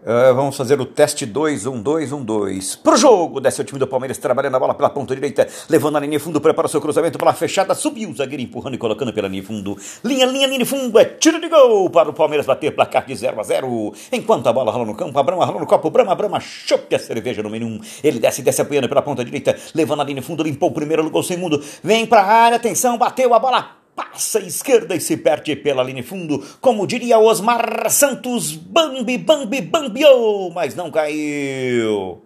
Uh, vamos fazer o teste 2, 1, 2, 1, 2. Pro jogo, desce o time do Palmeiras, trabalhando a bola pela ponta direita, levando a linha fundo, prepara o seu cruzamento pela fechada, subiu o zagueiro empurrando e colocando pela linha fundo. Linha, linha, linha fundo, é tiro de gol para o Palmeiras bater placar de 0 a 0. Enquanto a bola rola no campo, a Brama rola no copo, Brama, Brama, chope a cerveja no menu. Ele desce, desce apoiando pela ponta direita, levando a linha fundo, limpou o primeiro, gol segundo, vem pra área, atenção, bateu a bola passa à esquerda e se perde pela linha fundo, como diria Osmar Santos, Bambi, Bambi, Bambiou, mas não caiu.